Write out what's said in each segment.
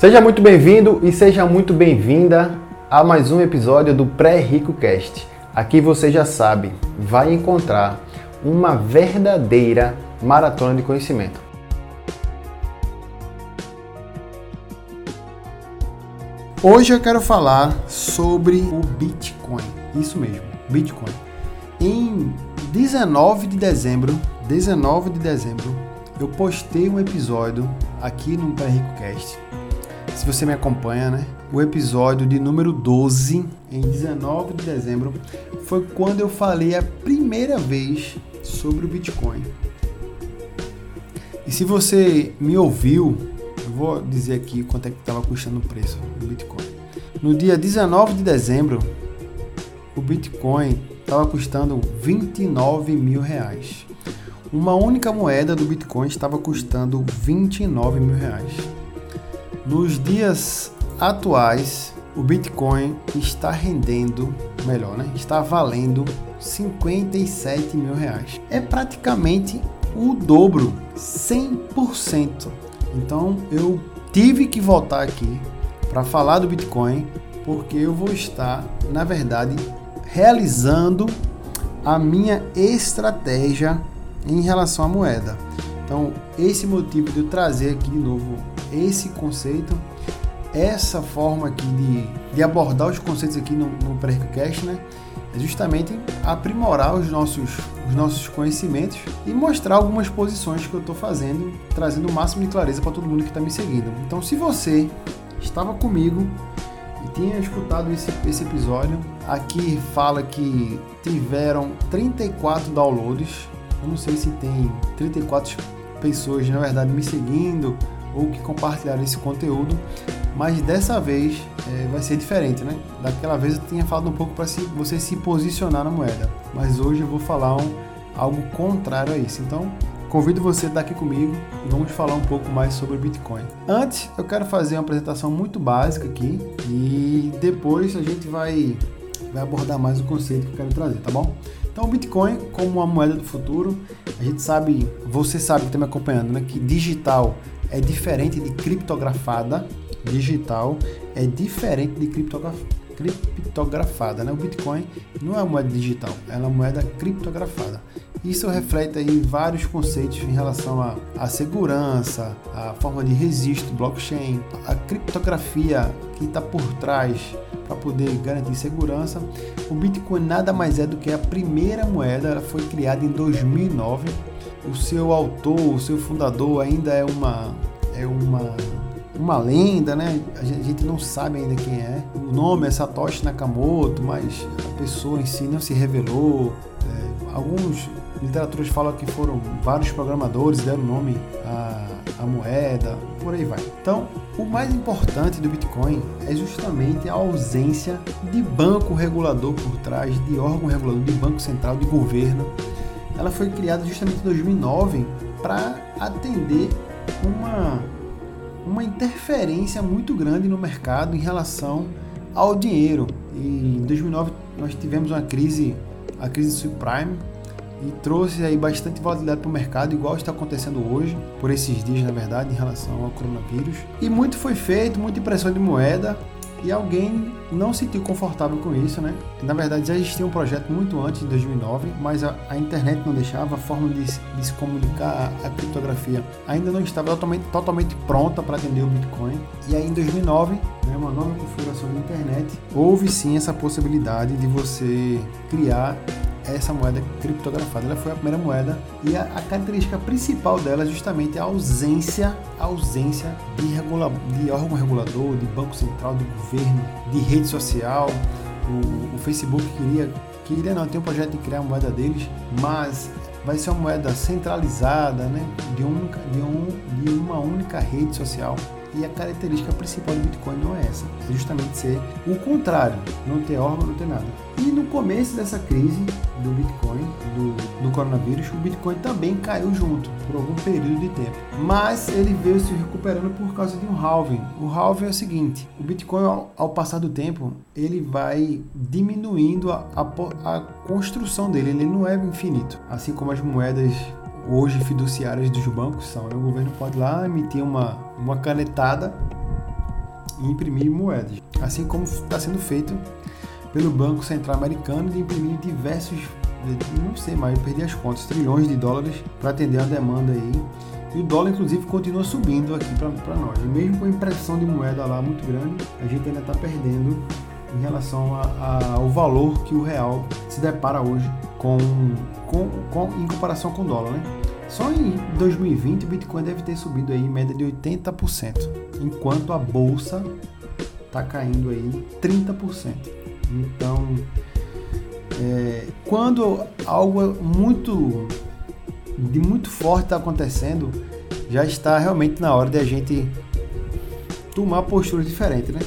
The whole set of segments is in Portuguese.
Seja muito bem-vindo e seja muito bem-vinda a mais um episódio do Pré-Rico Cast. Aqui você já sabe, vai encontrar uma verdadeira maratona de conhecimento. Hoje eu quero falar sobre o Bitcoin. Isso mesmo, Bitcoin. Em 19 de dezembro, 19 de dezembro, eu postei um episódio aqui no Pré Rico Cast. Se você me acompanha, né? O episódio de número 12, em 19 de dezembro, foi quando eu falei a primeira vez sobre o Bitcoin. E se você me ouviu eu vou dizer aqui quanto é que estava custando o preço do Bitcoin. No dia 19 de dezembro, o Bitcoin estava custando 29 mil reais. Uma única moeda do Bitcoin estava custando 29 mil reais. Nos dias atuais, o Bitcoin está rendendo, melhor, né? Está valendo 57 mil reais. É praticamente o dobro, 100%. Então eu tive que voltar aqui para falar do Bitcoin, porque eu vou estar, na verdade, realizando a minha estratégia em relação à moeda. Então, esse motivo de eu trazer aqui de novo esse conceito, essa forma aqui de, de abordar os conceitos aqui no, no Pré-Cast, né? é justamente aprimorar os nossos, os nossos conhecimentos e mostrar algumas posições que eu estou fazendo, trazendo o máximo de clareza para todo mundo que está me seguindo. Então, se você estava comigo e tinha escutado esse, esse episódio, aqui fala que tiveram 34 downloads. Eu não sei se tem 34 pessoas, na verdade, me seguindo ou que compartilharam esse conteúdo, mas dessa vez é, vai ser diferente, né? Daquela vez eu tinha falado um pouco para você se posicionar na moeda, mas hoje eu vou falar um, algo contrário a isso. Então, convido você a estar aqui comigo e vamos falar um pouco mais sobre Bitcoin. Antes, eu quero fazer uma apresentação muito básica aqui e depois a gente vai, vai abordar mais o conceito que eu quero trazer, tá bom? Então, o Bitcoin, como uma moeda do futuro, a gente sabe, você sabe que está me acompanhando, né? Que digital é diferente de criptografada, digital é diferente de criptografada, né? O Bitcoin não é uma moeda digital, ela é uma moeda criptografada. Isso reflete aí vários conceitos em relação à, à segurança, à forma de registro blockchain, a criptografia que está por trás para poder garantir segurança. O Bitcoin nada mais é do que a primeira moeda, ela foi criada em 2009. O seu autor, o seu fundador ainda é uma é uma uma lenda, né? A gente não sabe ainda quem é. O nome é Satoshi Nakamoto, mas a pessoa em si não se revelou. É, alguns literaturas falam que foram vários programadores deram nome à, à moeda, por aí vai. Então, o mais importante do Bitcoin é justamente a ausência de banco regulador por trás, de órgão regulador, de banco central, de governo. Ela foi criada justamente em 2009 para atender uma uma interferência muito grande no mercado em relação ao dinheiro. E em 2009 nós tivemos uma crise, a crise subprime, e trouxe aí bastante volatilidade para o mercado, igual está acontecendo hoje, por esses dias na verdade, em relação ao coronavírus. E muito foi feito, muita impressão de moeda, e alguém não se sentiu confortável com isso, né? Na verdade, já existia um projeto muito antes de 2009, mas a, a internet não deixava, a forma de, de se comunicar, a, a, criptografia ainda não estava totalmente, totalmente pronta para atender o Bitcoin. E aí, em 2009, né, uma nova configuração da internet, houve sim essa possibilidade de você criar essa moeda criptografada. Ela foi a primeira moeda e a, a característica principal dela é justamente a ausência, a ausência de, regula, de órgão regulador, de banco central, de governo, de rede social. O, o Facebook queria, queria não, tem um projeto de criar a moeda deles, mas vai ser uma moeda centralizada, né, de, um, de, um, de uma única rede social. E a característica principal do Bitcoin não é essa, é justamente ser o contrário, não ter órgão, não ter nada. E no começo dessa crise do Bitcoin, do, do coronavírus, o Bitcoin também caiu junto por algum período de tempo. Mas ele veio se recuperando por causa de um halving. O halving é o seguinte: o Bitcoin, ao, ao passar do tempo, ele vai diminuindo a, a, a construção dele, ele não é infinito. Assim como as moedas hoje fiduciárias dos bancos são. Né? O governo pode lá emitir uma, uma canetada e imprimir moedas, assim como está sendo feito pelo Banco Central Americano de imprimir diversos, não sei mais, eu perdi as contas, trilhões de dólares para atender a demanda aí. E o dólar, inclusive, continua subindo aqui para nós. E mesmo com a impressão de moeda lá muito grande, a gente ainda está perdendo em relação a, a, ao valor que o real se depara hoje com, com, com, em comparação com o dólar, né? Só em 2020 o Bitcoin deve ter subido aí em média de 80%, enquanto a bolsa está caindo aí 30%. Então, é, quando algo muito de muito forte está acontecendo, já está realmente na hora de a gente tomar postura diferente, né?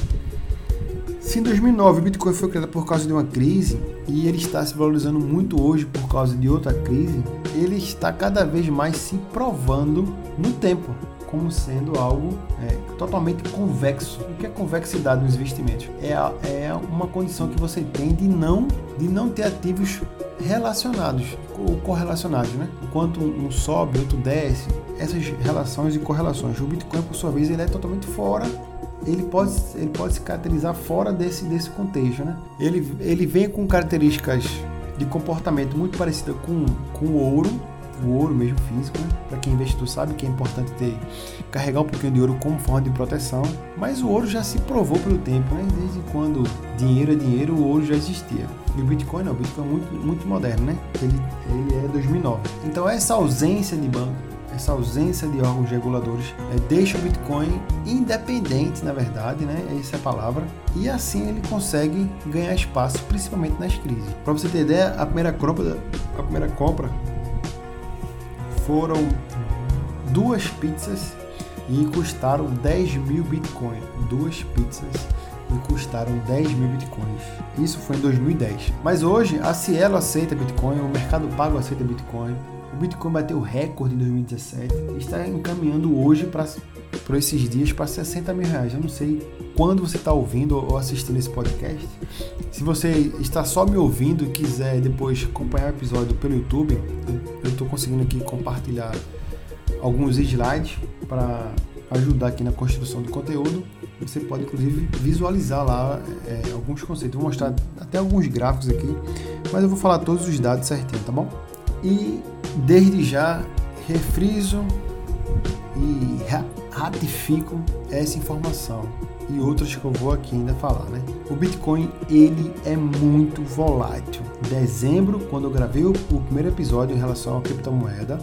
Se em 2009 o Bitcoin foi criado por causa de uma crise e ele está se valorizando muito hoje por causa de outra crise, ele está cada vez mais se provando no tempo como sendo algo é, totalmente convexo. O que é convexidade nos investimentos? É, é uma condição que você tem de não, de não ter ativos relacionados ou correlacionados, né? Enquanto um sobe, outro desce, essas relações e correlações. O Bitcoin, por sua vez, ele é totalmente fora ele pode, ele pode se caracterizar fora desse, desse contexto. Né? Ele, ele vem com características de comportamento muito parecidas com, com o ouro, o ouro mesmo físico, né? para quem é investidor sabe que é importante ter carregar um pouquinho de ouro como forma de proteção, mas o ouro já se provou pelo tempo, né? desde quando dinheiro é dinheiro, o ouro já existia. E o Bitcoin não, o Bitcoin é muito, muito moderno, né? Ele, ele é 2009. Então essa ausência de banco essa ausência de órgãos reguladores é, deixa o Bitcoin independente, na verdade, né? Essa é a palavra. E assim ele consegue ganhar espaço, principalmente nas crises. Para você ter ideia, a primeira compra, a primeira compra foram duas pizzas e custaram 10 mil Bitcoin. Duas pizzas e custaram 10 mil bitcoins. Isso foi em 2010. Mas hoje a Cielo aceita Bitcoin, o Mercado Pago aceita Bitcoin, o Bitcoin bateu recorde em 2017 e está encaminhando hoje para esses dias para 60 mil reais. Eu não sei quando você está ouvindo ou assistindo esse podcast. Se você está só me ouvindo e quiser depois acompanhar o episódio pelo YouTube, eu estou conseguindo aqui compartilhar alguns slides para ajudar aqui na construção do conteúdo. Você pode inclusive visualizar lá é, alguns conceitos. Vou mostrar até alguns gráficos aqui, mas eu vou falar todos os dados certinho, tá bom? E desde já refriso e ratifico essa informação e outras que eu vou aqui ainda falar, né? O Bitcoin ele é muito volátil. Em dezembro, quando eu gravei o primeiro episódio em relação à criptomoeda,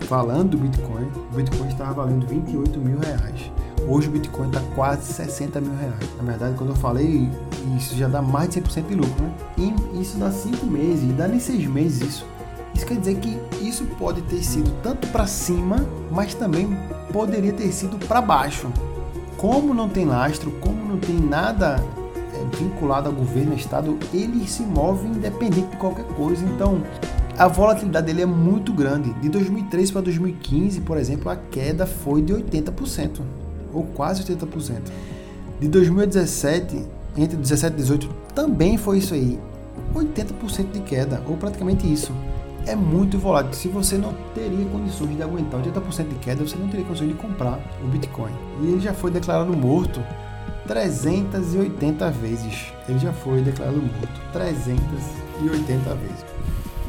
falando do Bitcoin, o Bitcoin estava valendo 28 mil reais. Hoje o Bitcoin está quase 60 mil reais. Na verdade, quando eu falei, isso já dá mais de 100% de lucro, né? E isso dá 5 meses, dá nem 6 meses isso. Isso quer dizer que isso pode ter sido tanto para cima, mas também poderia ter sido para baixo. Como não tem lastro, como não tem nada é, vinculado ao governo, ao Estado, ele se move independente de qualquer coisa. Então, a volatilidade dele é muito grande. De 2003 para 2015, por exemplo, a queda foi de 80%, ou quase 80%. De 2017, entre 17 e 18, também foi isso aí. 80% de queda, ou praticamente isso é muito volátil. Se você não teria condições de aguentar 80% de queda, você não teria condições de comprar o Bitcoin. E ele já foi declarado morto 380 vezes. Ele já foi declarado morto 380 vezes.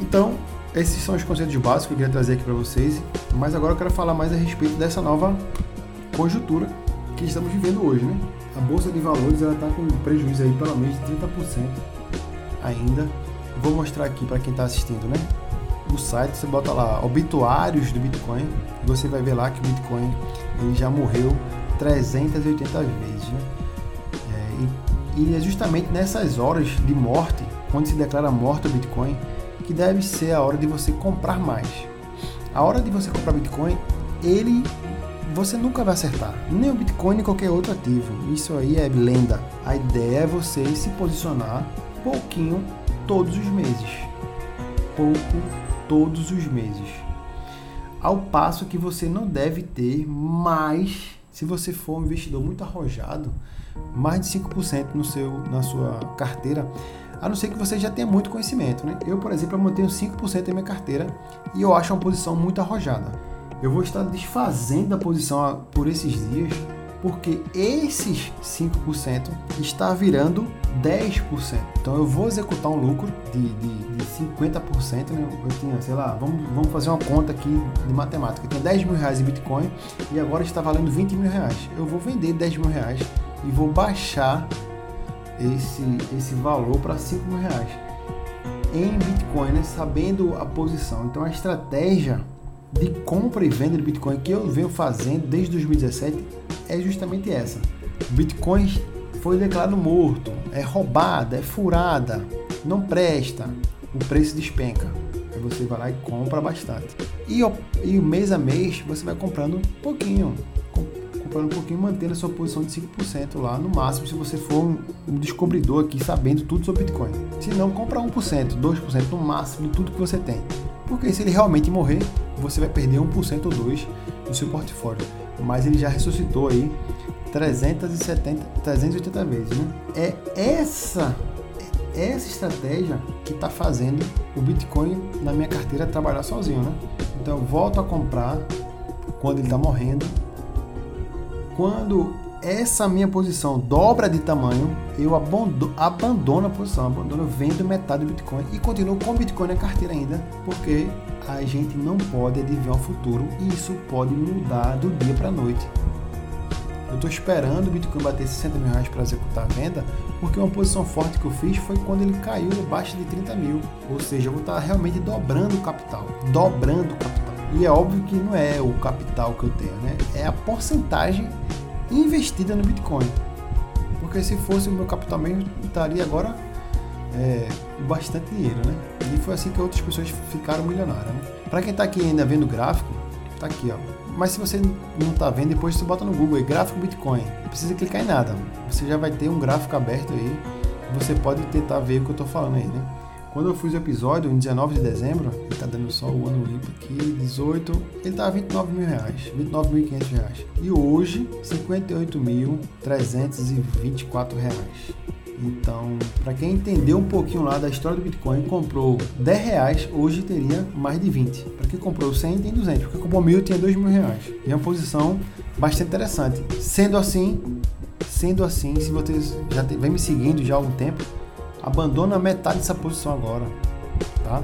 Então, esses são os conceitos básicos que eu queria trazer aqui para vocês. Mas agora eu quero falar mais a respeito dessa nova conjuntura que estamos vivendo hoje, né? A bolsa de valores ela está com prejuízo aí pelo menos de 30% ainda. Vou mostrar aqui para quem está assistindo, né? No site, você bota lá obituários do Bitcoin, você vai ver lá que o Bitcoin ele já morreu 380 vezes. Né? É, e, e é justamente nessas horas de morte, quando se declara morto o Bitcoin, que deve ser a hora de você comprar mais. A hora de você comprar Bitcoin, ele você nunca vai acertar. Nem o Bitcoin nem qualquer outro ativo. Isso aí é lenda. A ideia é você se posicionar pouquinho todos os meses. Pouco todos os meses. Ao passo que você não deve ter mais, se você for um investidor muito arrojado, mais de 5% no seu, na sua carteira, a não ser que você já tenha muito conhecimento. Né? Eu, por exemplo, eu mantenho 5% na minha carteira e eu acho uma posição muito arrojada. Eu vou estar desfazendo a posição por esses dias porque esses 5% está virando 10%. Então eu vou executar um lucro de, de, de 50%. Né? Eu tinha, sei lá, vamos, vamos fazer uma conta aqui de matemática. Eu tinha 10 mil reais em Bitcoin e agora está valendo 20 mil reais. Eu vou vender 10 mil reais e vou baixar esse, esse valor para 5 mil reais em Bitcoin, né? sabendo a posição. Então a estratégia de compra e venda de Bitcoin que eu venho fazendo desde 2017 é justamente essa. Bitcoin foi declarado morto, é roubada, é furada, não presta, o preço despenca. Aí você vai lá e compra bastante. E, e mês a mês você vai comprando um pouquinho, comprando um pouquinho, mantendo a sua posição de 5% lá no máximo, se você for um, um descobridor aqui sabendo tudo sobre Bitcoin. Se não, compra 1%, 2% no máximo de tudo que você tem. Porque se ele realmente morrer, você vai perder 1% ou 2% do seu portfólio. Mas ele já ressuscitou aí 370, 380 vezes, né? É essa é essa estratégia que está fazendo o Bitcoin na minha carteira trabalhar sozinho, né? Então eu volto a comprar quando ele está morrendo. Quando essa minha posição dobra de tamanho, eu abandono, a posição, abandono, vendo metade do Bitcoin e continuo com o Bitcoin na carteira ainda, porque a gente não pode adivinhar o futuro e isso pode mudar do dia para a noite. Eu estou esperando o Bitcoin bater 60 mil reais para executar a venda, porque uma posição forte que eu fiz foi quando ele caiu abaixo de 30 mil. Ou seja, eu vou estar realmente dobrando o capital. Dobrando o capital. E é óbvio que não é o capital que eu tenho, né? É a porcentagem investida no Bitcoin. Porque se fosse o meu capital mesmo, estaria agora é, bastante dinheiro, né? E foi assim que outras pessoas ficaram milionárias, né? Para quem está aqui ainda vendo o gráfico, tá aqui, ó. Mas se você não está vendo, depois você bota no Google aí, gráfico Bitcoin. Não precisa clicar em nada. Você já vai ter um gráfico aberto aí. Você pode tentar ver o que eu estou falando aí, né? Quando eu fiz o episódio, em 19 de dezembro, ele tá dando só o ano limpo aqui, 18, ele tá 29 mil reais, 29.500 reais. E hoje, 58.324 reais. Então, para quem entendeu um pouquinho lá da história do Bitcoin, comprou 10 reais, hoje teria mais de 20. Para quem comprou 100, tem 200. Porque comprou mil, tinha 2 mil reais. E é uma posição bastante interessante. Sendo assim, sendo assim, se vocês já vem me seguindo já há algum tempo, abandona metade dessa posição agora, tá?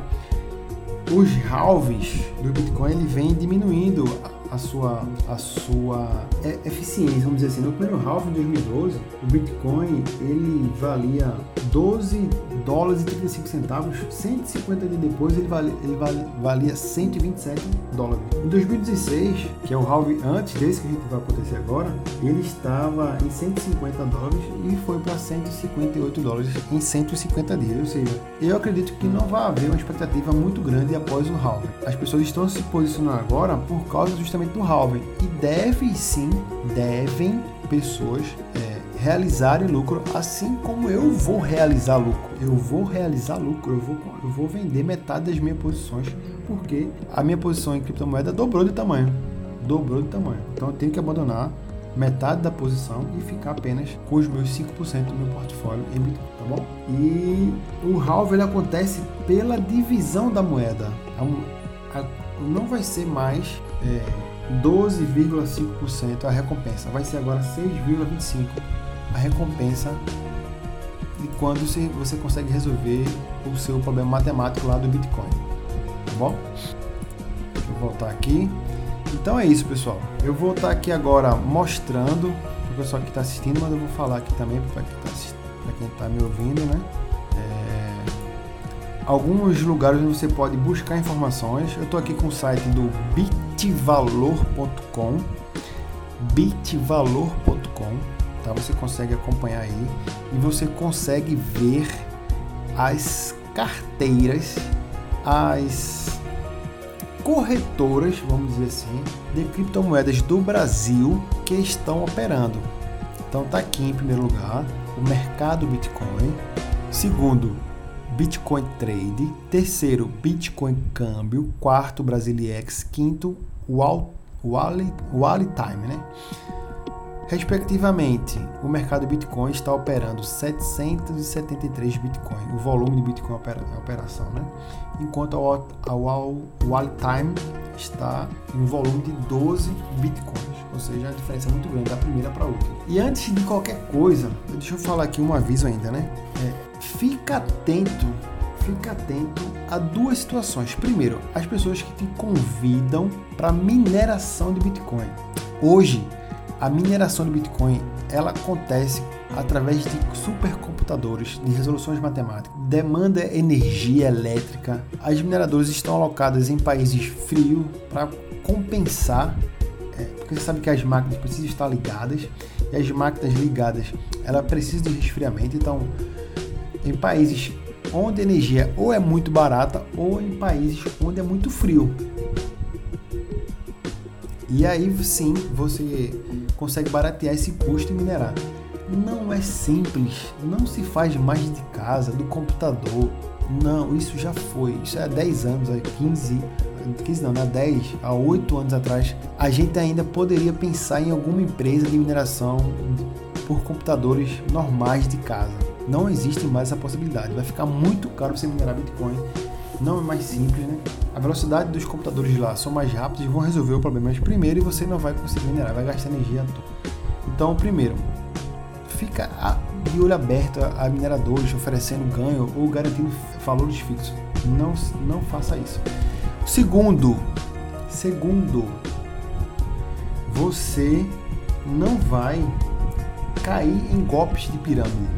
Os halves do Bitcoin ele vem diminuindo a sua, a sua eficiência, vamos dizer assim. No primeiro half de 2012, o Bitcoin ele valia 12 dólares e 35 centavos. 150 dias depois ele valia, ele valia 127 dólares. Em 2016, que é o half antes desse que a gente vai acontecer agora, ele estava em 150 dólares e foi para 158 dólares em 150 dias. Ou seja, eu acredito que não vai haver uma expectativa muito grande após o halving. As pessoas estão se posicionando agora por causa justamente do halving e devem sim, devem pessoas é, realizarem lucro, assim como eu vou realizar lucro. Eu vou realizar lucro, eu vou, eu vou vender metade das minhas posições, porque a minha posição em criptomoeda dobrou de tamanho. Dobrou de tamanho. Então eu tenho que abandonar metade da posição e ficar apenas com os meus 5% do meu portfólio em Bitcoin, tá bom? E o halve ele acontece pela divisão da moeda. não vai ser mais é, 12,5% a recompensa, vai ser agora 6,25% a recompensa de quando você, consegue resolver o seu problema matemático lá do Bitcoin, tá bom? Deixa eu voltar aqui. Então é isso, pessoal. Eu vou estar aqui agora mostrando para o pessoal que está assistindo, mas eu vou falar aqui também para quem está tá me ouvindo, né? É, alguns lugares onde você pode buscar informações. Eu estou aqui com o site do bitvalor.com, bitvalor.com, tá? Você consegue acompanhar aí e você consegue ver as carteiras, as corretoras, vamos dizer assim, de criptomoedas do Brasil que estão operando. Então tá aqui em primeiro lugar o mercado Bitcoin, segundo Bitcoin Trade, terceiro Bitcoin Câmbio, quarto Brasiliex, quinto Wall, Wall, Wall Time, né? Respectivamente, o mercado Bitcoin está operando 773 Bitcoin, o volume de Bitcoin operação, né? enquanto o Wall Time está em um volume de 12 Bitcoins, ou seja, a diferença é muito grande da primeira para a última. E antes de qualquer coisa, deixa eu falar aqui um aviso ainda, né? É, fica atento, fica atento a duas situações. Primeiro, as pessoas que te convidam para mineração de Bitcoin. Hoje, a mineração de Bitcoin ela acontece através de supercomputadores de resoluções matemáticas. Demanda energia elétrica. As mineradoras estão alocadas em países frios para compensar, é, porque você sabe que as máquinas precisam estar ligadas e as máquinas ligadas ela precisa de resfriamento. Então, em países onde a energia ou é muito barata ou em países onde é muito frio. E aí sim você consegue baratear esse custo e minerar. Não é simples, não se faz mais de casa, do computador. Não, isso já foi. Isso é há 10 anos, há 15, 15 não, há 10, há 8 anos atrás. A gente ainda poderia pensar em alguma empresa de mineração por computadores normais de casa. Não existe mais essa possibilidade. Vai ficar muito caro você minerar Bitcoin não é mais simples, né? A velocidade dos computadores lá são mais rápidos e vão resolver o problema primeiro e você não vai conseguir minerar, vai gastar energia à toa. Então, primeiro, fica de olho aberto a mineradores oferecendo ganho ou garantindo valores fixos. Não, não faça isso. Segundo, segundo, você não vai cair em golpes de pirâmide,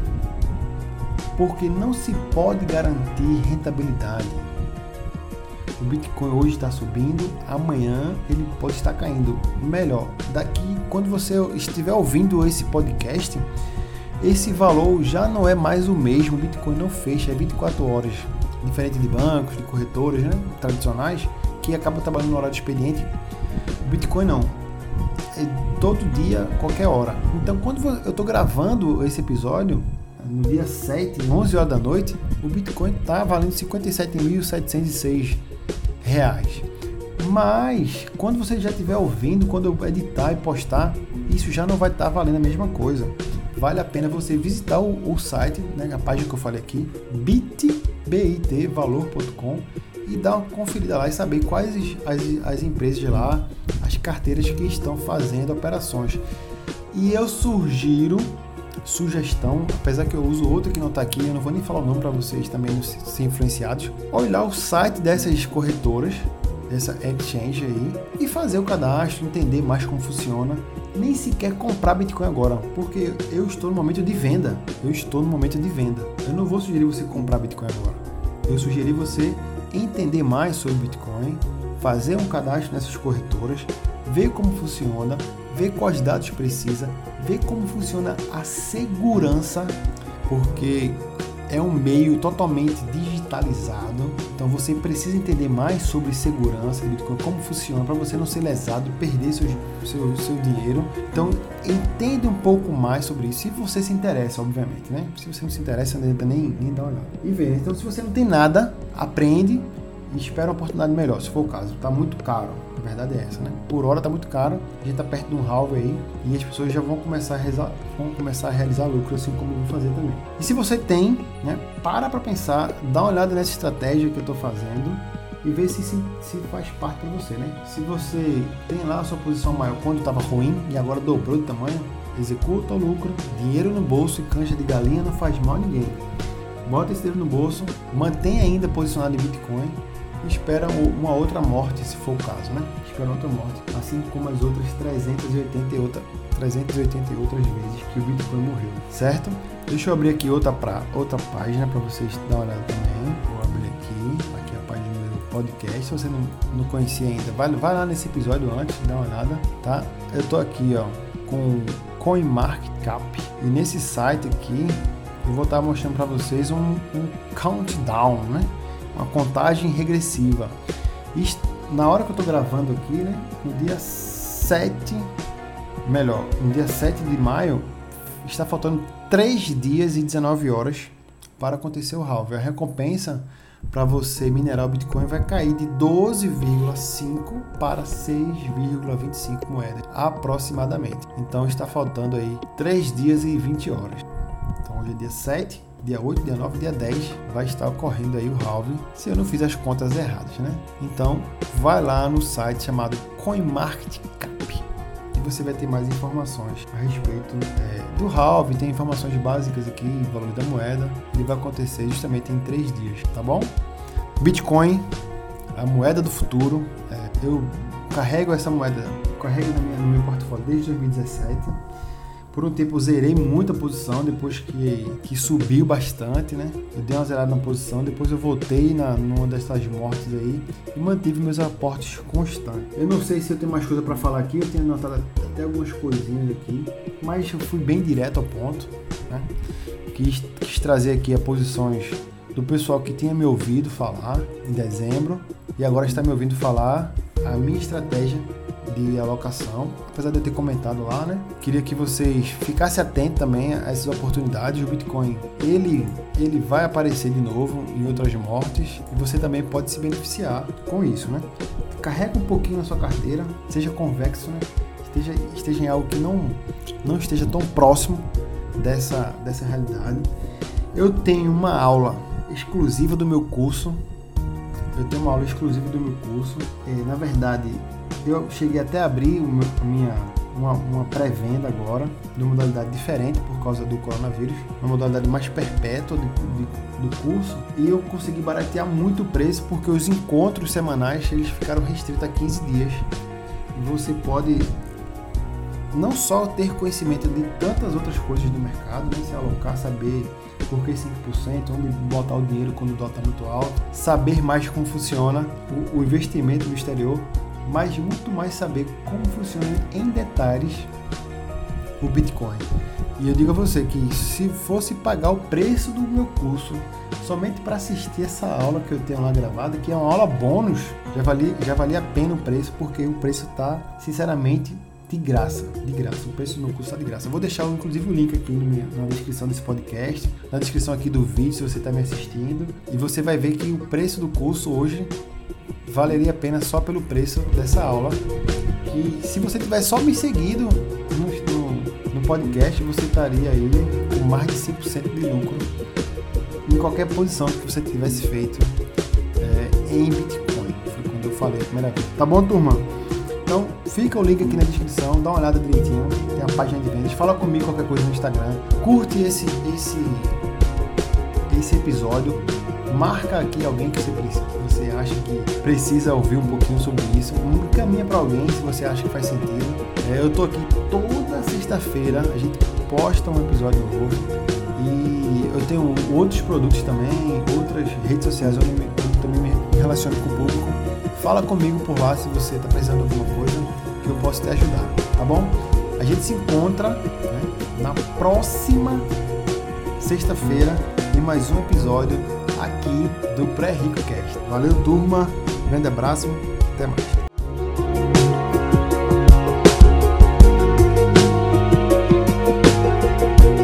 porque não se pode garantir rentabilidade. O Bitcoin hoje está subindo, amanhã ele pode estar caindo. Melhor, daqui quando você estiver ouvindo esse podcast, esse valor já não é mais o mesmo. O Bitcoin não fecha, é 24 horas. Diferente de bancos, de corretoras né, tradicionais, que acabam trabalhando no horário expediente. O Bitcoin não. É todo dia, qualquer hora. Então, quando eu estou gravando esse episódio, no dia 7, 11 horas da noite, o Bitcoin está valendo 57.706 reais. Mas quando você já estiver ouvindo, quando eu editar e postar, isso já não vai estar tá valendo a mesma coisa. Vale a pena você visitar o, o site, né, a página que eu falei aqui, bitvalor.com e dar uma conferida lá e saber quais as, as empresas de lá, as carteiras que estão fazendo operações. E eu sugiro sugestão, apesar que eu uso outro que não está aqui, eu não vou nem falar o nome para vocês também não ser influenciados. Olhar o site dessas corretoras, dessa exchange aí, e fazer o cadastro, entender mais como funciona. Nem sequer comprar Bitcoin agora, porque eu estou no momento de venda. Eu estou no momento de venda. Eu não vou sugerir você comprar Bitcoin agora. Eu sugeri você entender mais sobre Bitcoin, fazer um cadastro nessas corretoras, ver como funciona, ver quais dados precisa, ver como funciona a segurança, porque é um meio totalmente digitalizado. Então você precisa entender mais sobre segurança, como funciona, para você não ser lesado, perder seu, seu, seu dinheiro. Então entende um pouco mais sobre isso, se você se interessa, obviamente, né? Se você não se interessa, não nem, nem dá uma olhada. E ver. Então se você não tem nada, aprende e espera uma oportunidade melhor, se for o caso. Está muito caro verdade é essa, né? Por hora tá muito caro, a gente tá perto de um halve aí e as pessoas já vão começar a realizar, vão começar a realizar lucro, assim como eu vou fazer também. E se você tem, né, para para pensar, dá uma olhada nessa estratégia que eu tô fazendo e ver se, se, se faz parte para você, né? Se você tem lá a sua posição maior quando estava ruim e agora dobrou de tamanho, executa o lucro, dinheiro no bolso e cancha de galinha não faz mal a ninguém. Bota esse dinheiro no bolso, mantém ainda posicionado em Bitcoin espera uma outra morte, se for o caso, né? Espera outra morte, assim como as outras 388, 380 outras vezes que o Bitcoin morreu, certo? Deixa eu abrir aqui outra, outra página para vocês dar uma olhada também. Vou abrir aqui, aqui a página do podcast. Se você não, não conhecia ainda, vai, vai lá nesse episódio antes, dá uma olhada, tá? Eu tô aqui, ó, com CoinMarketCap e nesse site aqui eu vou estar mostrando para vocês um, um countdown, né? Uma contagem regressiva. Na hora que eu estou gravando aqui, né, no dia 7, melhor, no dia 7 de maio, está faltando 3 dias e 19 horas para acontecer o halve. A recompensa para você minerar o Bitcoin vai cair de 12,5 para 6,25 moedas aproximadamente. Então está faltando aí 3 dias e 20 horas. Então hoje é dia 7, dia 8, dia 9, dia 10 vai estar ocorrendo aí o halving, se eu não fiz as contas erradas, né? Então vai lá no site chamado CoinMarketCap você vai ter mais informações a respeito é, do halving, tem informações básicas aqui, valor da moeda. Ele vai acontecer justamente em três dias, tá bom? Bitcoin, a moeda do futuro. É, eu carrego essa moeda, carrego no meu portfólio desde 2017 por um tempo eu zerei muito a posição depois que, que subiu bastante, né? Eu dei uma zerada na posição, depois eu voltei na, numa dessas mortes aí e mantive meus aportes constantes. Eu não sei se eu tenho mais coisa para falar aqui, eu tenho anotado até algumas coisinhas aqui, mas eu fui bem direto ao ponto, né? Quis, quis trazer aqui as posições do pessoal que tinha me ouvido falar em dezembro e agora está me ouvindo falar a minha estratégia de alocação, apesar de eu ter comentado lá, né? Queria que vocês ficassem atentos também a essas oportunidades. O Bitcoin, ele, ele vai aparecer de novo em outras mortes e você também pode se beneficiar com isso, né? Carrega um pouquinho na sua carteira, seja convexo, né? Esteja, esteja em algo que não, não esteja tão próximo dessa, dessa realidade. Eu tenho uma aula exclusiva do meu curso eu tenho uma aula exclusiva do meu curso. É, na verdade, eu cheguei até a abrir uma, minha, uma, uma pré-venda agora, de uma modalidade diferente por causa do coronavírus, uma modalidade mais perpétua de, de, do curso. E eu consegui baratear muito o preço porque os encontros semanais eles ficaram restritos a 15 dias. Você pode não só ter conhecimento de tantas outras coisas do mercado, né, se alocar, saber por que 5%, onde botar o dinheiro quando o dólar está muito alto, saber mais como funciona o, o investimento no exterior, mas muito mais saber como funciona em detalhes o Bitcoin. E eu digo a você que se fosse pagar o preço do meu curso somente para assistir essa aula que eu tenho lá gravada, que é uma aula bônus, já valia, já valia a pena o preço, porque o preço está, sinceramente, de graça, de graça. O preço do meu curso está de graça. Eu vou deixar, inclusive, o link aqui na descrição desse podcast, na descrição aqui do vídeo, se você está me assistindo. E você vai ver que o preço do curso hoje valeria a pena só pelo preço dessa aula. E se você tivesse só me seguido no, no, no podcast, você estaria aí com mais de 5% de lucro em qualquer posição que você tivesse feito é, em Bitcoin. Foi quando eu falei a primeira vez. Tá bom, turma? Então, fica o link aqui na descrição, dá uma olhada direitinho, tem a página de vendas, fala comigo qualquer coisa no Instagram, curte esse, esse, esse episódio, marca aqui alguém que você, precisa, você acha que precisa ouvir um pouquinho sobre isso, encaminha para alguém se você acha que faz sentido. É, eu tô aqui toda sexta-feira, a gente posta um episódio novo e eu tenho outros produtos também, outras redes sociais onde eu também me relaciono com o público Fala comigo por lá se você está precisando de alguma coisa que eu posso te ajudar, tá bom? A gente se encontra né, na próxima sexta-feira mais um episódio aqui do Pré-Rico Cast. Valeu, turma. Grande abraço. Até mais.